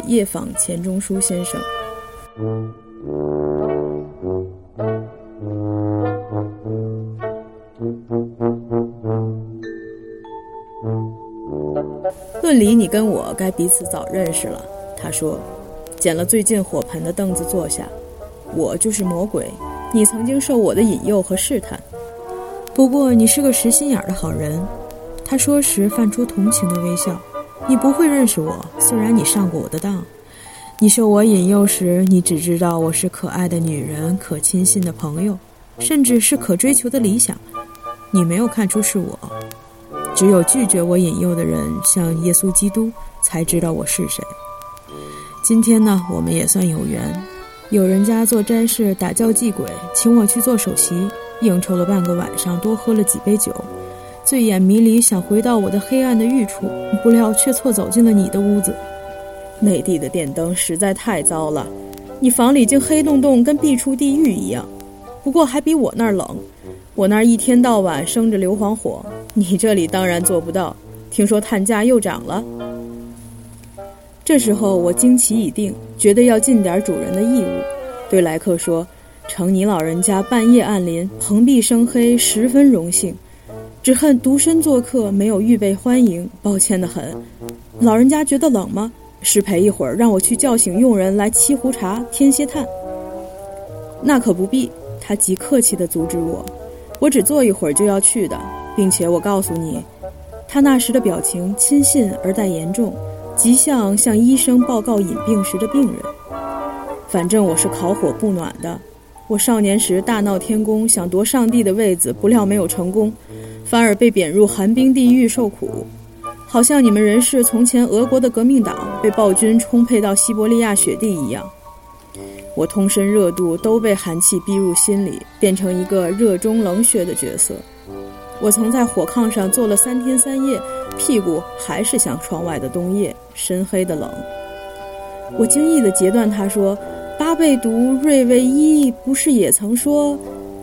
夜访钱钟书先生。论理，你跟我该彼此早认识了。他说，捡了最近火盆的凳子坐下。我就是魔鬼，你曾经受我的引诱和试探。不过你是个实心眼的好人。他说时泛出同情的微笑。你不会认识我，虽然你上过我的当。你受我引诱时，你只知道我是可爱的女人，可亲信的朋友，甚至是可追求的理想。你没有看出是我。只有拒绝我引诱的人，像耶稣基督，才知道我是谁。今天呢，我们也算有缘。有人家做斋事，打教祭鬼，请我去做首席，应酬了半个晚上，多喝了几杯酒，醉眼迷离，想回到我的黑暗的寓处，不料却错走进了你的屋子。内地的电灯实在太糟了，你房里竟黑洞洞，跟壁处地狱一样。不过还比我那儿冷，我那儿一天到晚生着硫磺火，你这里当然做不到。听说碳价又涨了。这时候我惊奇已定，觉得要尽点主人的义务，对来客说：“承你老人家半夜暗临，蓬荜生辉，十分荣幸。只恨独身做客，没有预备欢迎，抱歉的很。老人家觉得冷吗？失陪一会儿，让我去叫醒佣人来沏壶茶，添些炭。那可不必。”他极客气地阻止我：“我只坐一会儿就要去的，并且我告诉你，他那时的表情亲信而带严重。”极像向医生报告隐病时的病人。反正我是烤火不暖的。我少年时大闹天宫，想夺上帝的位子，不料没有成功，反而被贬入寒冰地狱受苦。好像你们人是从前俄国的革命党被暴君充沛到西伯利亚雪地一样。我通身热度都被寒气逼入心里，变成一个热中冷血的角色。我曾在火炕上坐了三天三夜。屁股还是像窗外的冬夜，深黑的冷。我惊异的截断他说：“巴贝读瑞维伊不是也曾说？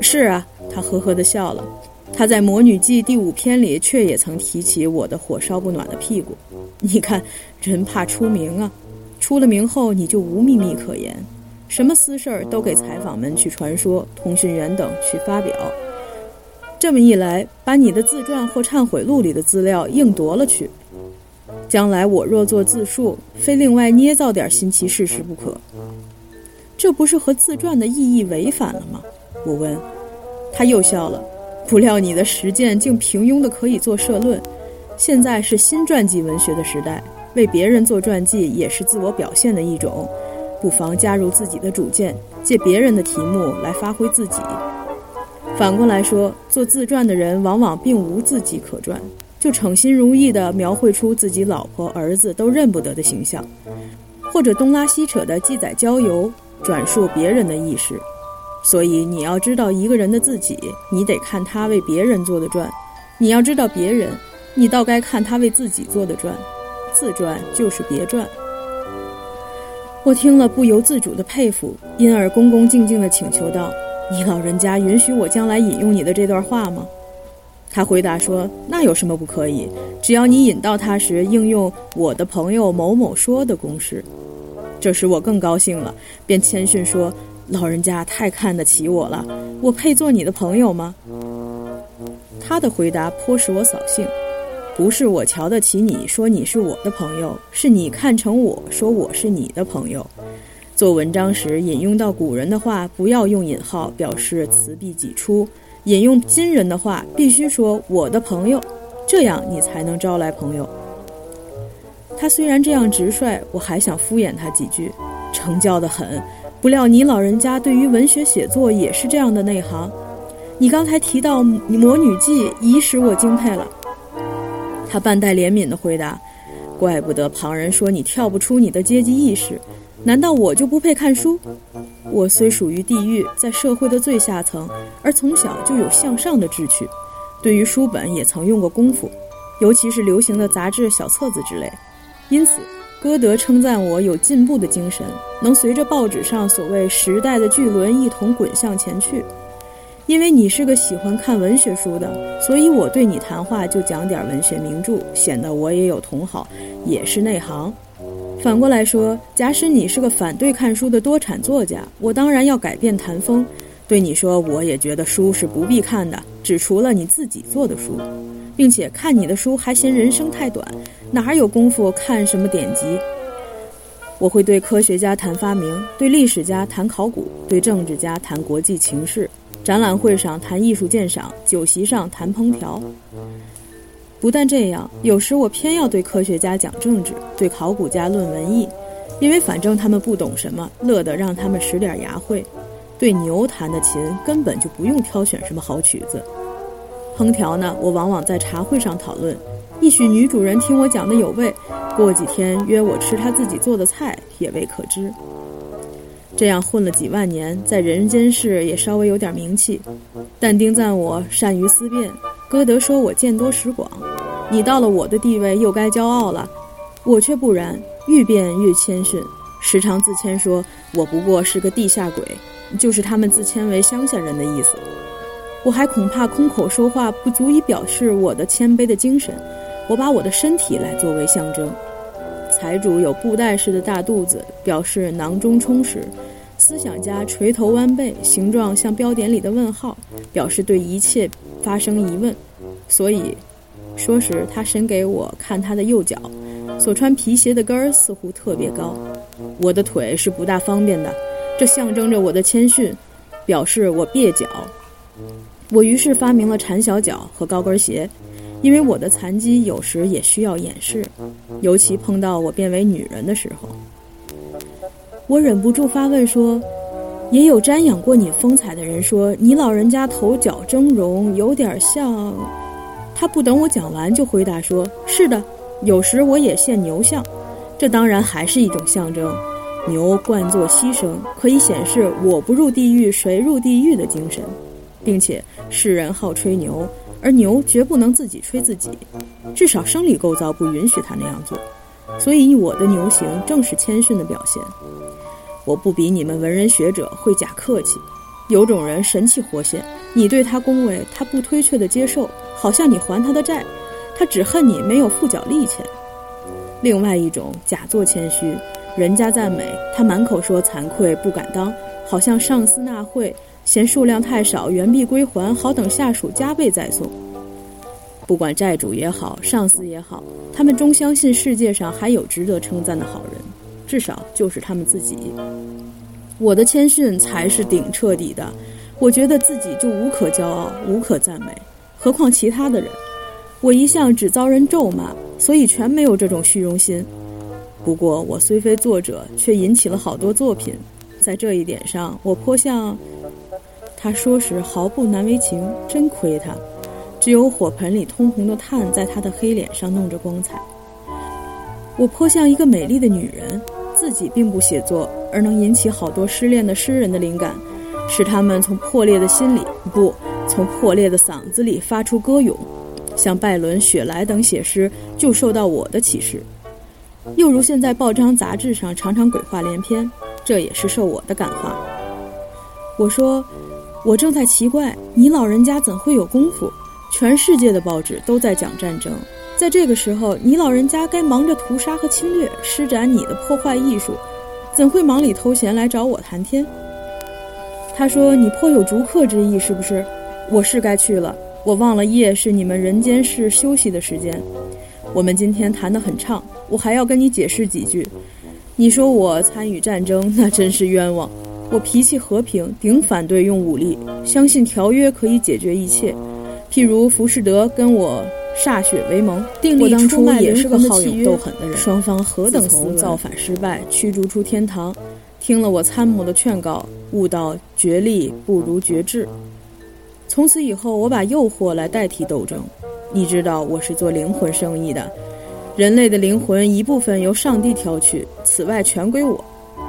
是啊。”他呵呵地笑了。他在《魔女记》第五篇里却也曾提起我的火烧不暖的屁股。你看，人怕出名啊，出了名后你就无秘密可言，什么私事儿都给采访们去传说，通讯员等去发表。这么一来，把你的自传或忏悔录里的资料硬夺了去。将来我若做自述，非另外捏造点新奇事实不可。这不是和自传的意义违反了吗？我问。他又笑了。不料你的实践竟平庸的可以做社论。现在是新传记文学的时代，为别人做传记也是自我表现的一种。不妨加入自己的主见，借别人的题目来发挥自己。反过来说，做自传的人往往并无自己可传，就称心如意地描绘出自己老婆、儿子都认不得的形象，或者东拉西扯地记载郊游，转述别人的轶事。所以，你要知道一个人的自己，你得看他为别人做的传；你要知道别人，你倒该看他为自己做的传。自传就是别传。我听了不由自主的佩服，因而恭恭敬敬地请求道。你老人家允许我将来引用你的这段话吗？他回答说：“那有什么不可以？只要你引到他时应用我的朋友某某说的公式。”这时我更高兴了，便谦逊说：“老人家太看得起我了，我配做你的朋友吗？”他的回答颇使我扫兴：“不是我瞧得起你，说你是我的朋友，是你看成我说我是你的朋友。”做文章时引用到古人的话，不要用引号，表示词必己出；引用今人的话，必须说“我的朋友”，这样你才能招来朋友。他虽然这样直率，我还想敷衍他几句，成教的很。不料你老人家对于文学写作也是这样的内行。你刚才提到《魔女记》，已使我敬佩了。他半带怜悯地回答：“怪不得旁人说你跳不出你的阶级意识。”难道我就不配看书？我虽属于地狱，在社会的最下层，而从小就有向上的志趣，对于书本也曾用过功夫，尤其是流行的杂志、小册子之类。因此，歌德称赞我有进步的精神，能随着报纸上所谓时代的巨轮一同滚向前去。因为你是个喜欢看文学书的，所以我对你谈话就讲点文学名著，显得我也有同好，也是内行。反过来说，假使你是个反对看书的多产作家，我当然要改变谈风，对你说，我也觉得书是不必看的，只除了你自己做的书，并且看你的书还嫌人生太短，哪有功夫看什么典籍？我会对科学家谈发明，对历史家谈考古，对政治家谈国际情势，展览会上谈艺术鉴赏，酒席上谈烹调。不但这样，有时我偏要对科学家讲政治，对考古家论文艺，因为反正他们不懂什么，乐得让他们使点牙慧。对牛弹的琴，根本就不用挑选什么好曲子。烹调呢，我往往在茶会上讨论，一许女主人听我讲的有味，过几天约我吃她自己做的菜，也未可知。这样混了几万年，在人间世也稍微有点名气。但丁赞我善于思辨，歌德说我见多识广。你到了我的地位，又该骄傲了，我却不然，愈变愈谦逊，时常自谦说：“我不过是个地下鬼，就是他们自谦为乡下人的意思。”我还恐怕空口说话不足以表示我的谦卑的精神，我把我的身体来作为象征。财主有布袋式的大肚子，表示囊中充实；思想家垂头弯背，形状像标点里的问号，表示对一切发生疑问。所以。说时，他伸给我看他的右脚，所穿皮鞋的跟儿似乎特别高。我的腿是不大方便的，这象征着我的谦逊，表示我蹩脚。我于是发明了缠小脚和高跟鞋，因为我的残疾有时也需要掩饰，尤其碰到我变为女人的时候。我忍不住发问说：“也有瞻仰过你风采的人说，你老人家头角峥嵘，有点像……”他不等我讲完，就回答说：“是的，有时我也现牛像，这当然还是一种象征。牛惯作牺牲，可以显示我不入地狱谁入地狱的精神，并且世人好吹牛，而牛绝不能自己吹自己，至少生理构造不允许他那样做。所以我的牛行正是谦逊的表现。我不比你们文人学者会假客气。有种人神气活现，你对他恭维，他不推却的接受。”好像你还他的债，他只恨你没有付缴利钱。另外一种假作谦虚，人家赞美他，满口说惭愧不敢当，好像上司纳贿嫌数量太少，原币归还，好等下属加倍再送。不管债主也好，上司也好，他们终相信世界上还有值得称赞的好人，至少就是他们自己。我的谦逊才是顶彻底的，我觉得自己就无可骄傲，无可赞美。何况其他的人，我一向只遭人咒骂，所以全没有这种虚荣心。不过我虽非作者，却引起了好多作品，在这一点上，我颇像他说时毫不难为情，真亏他，只有火盆里通红的炭在他的黑脸上弄着光彩。我颇像一个美丽的女人，自己并不写作，而能引起好多失恋的诗人的灵感，使他们从破裂的心里不。从破裂的嗓子里发出歌咏，像拜伦、雪莱等写诗就受到我的启示，又如现在报章杂志上常常鬼话连篇，这也是受我的感化。我说，我正在奇怪，你老人家怎会有功夫？全世界的报纸都在讲战争，在这个时候，你老人家该忙着屠杀和侵略，施展你的破坏艺术，怎会忙里偷闲来找我谈天？他说：“你颇有逐客之意，是不是？”我是该去了，我忘了夜是你们人间世休息的时间。我们今天谈得很畅，我还要跟你解释几句。你说我参与战争，那真是冤枉。我脾气和平，顶反对用武力，相信条约可以解决一切。譬如浮士德跟我歃血为盟，订立出卖也是个好勇斗狠的人。双方何等从造反失败，驱逐出天堂，听了我参谋的劝告，悟到决力不如决志。从此以后，我把诱惑来代替斗争。你知道我是做灵魂生意的，人类的灵魂一部分由上帝挑去，此外全归我。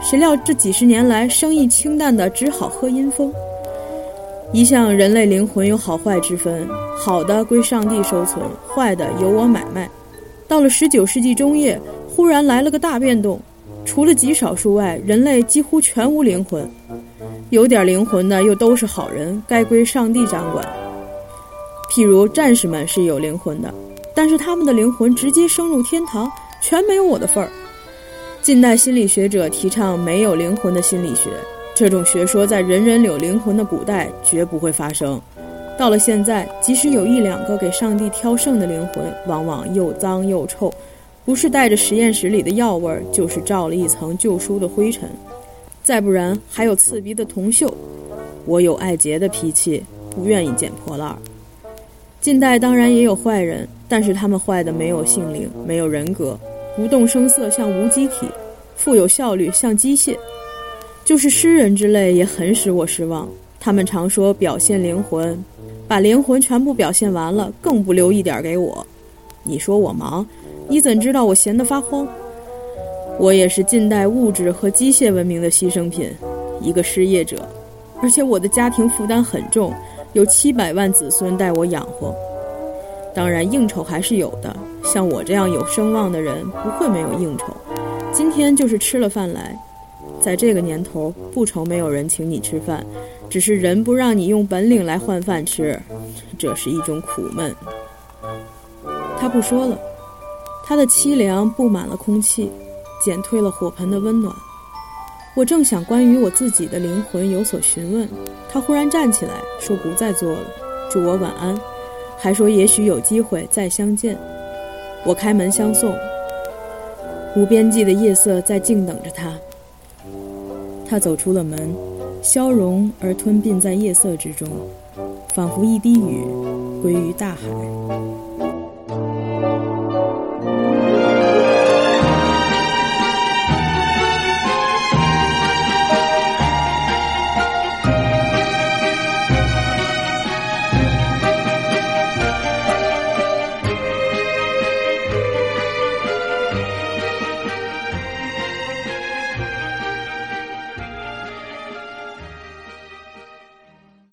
谁料这几十年来，生意清淡的只好喝阴风。一向人类灵魂有好坏之分，好的归上帝收存，坏的由我买卖。到了十九世纪中叶，忽然来了个大变动，除了极少数外，人类几乎全无灵魂。有点灵魂的又都是好人，该归上帝掌管。譬如战士们是有灵魂的，但是他们的灵魂直接升入天堂，全没有我的份儿。近代心理学者提倡没有灵魂的心理学，这种学说在人人有灵魂的古代绝不会发生。到了现在，即使有一两个给上帝挑剩的灵魂，往往又脏又臭，不是带着实验室里的药味儿，就是罩了一层旧书的灰尘，再不然还有刺鼻的铜锈。我有爱洁的脾气，不愿意捡破烂儿。近代当然也有坏人，但是他们坏的没有性灵，没有人格。不动声色像无机体，富有效率像机械，就是诗人之类也很使我失望。他们常说表现灵魂，把灵魂全部表现完了，更不留一点给我。你说我忙，你怎知道我闲得发慌？我也是近代物质和机械文明的牺牲品，一个失业者，而且我的家庭负担很重，有七百万子孙待我养活。当然，应酬还是有的。像我这样有声望的人，不会没有应酬。今天就是吃了饭来，在这个年头，不愁没有人请你吃饭，只是人不让你用本领来换饭吃，这是一种苦闷。他不说了，他的凄凉布满了空气，减退了火盆的温暖。我正想关于我自己的灵魂有所询问，他忽然站起来说：“不再做了，祝我晚安。”还说也许有机会再相见，我开门相送。无边际的夜色在静等着他。他走出了门，消融而吞并在夜色之中，仿佛一滴雨归于大海。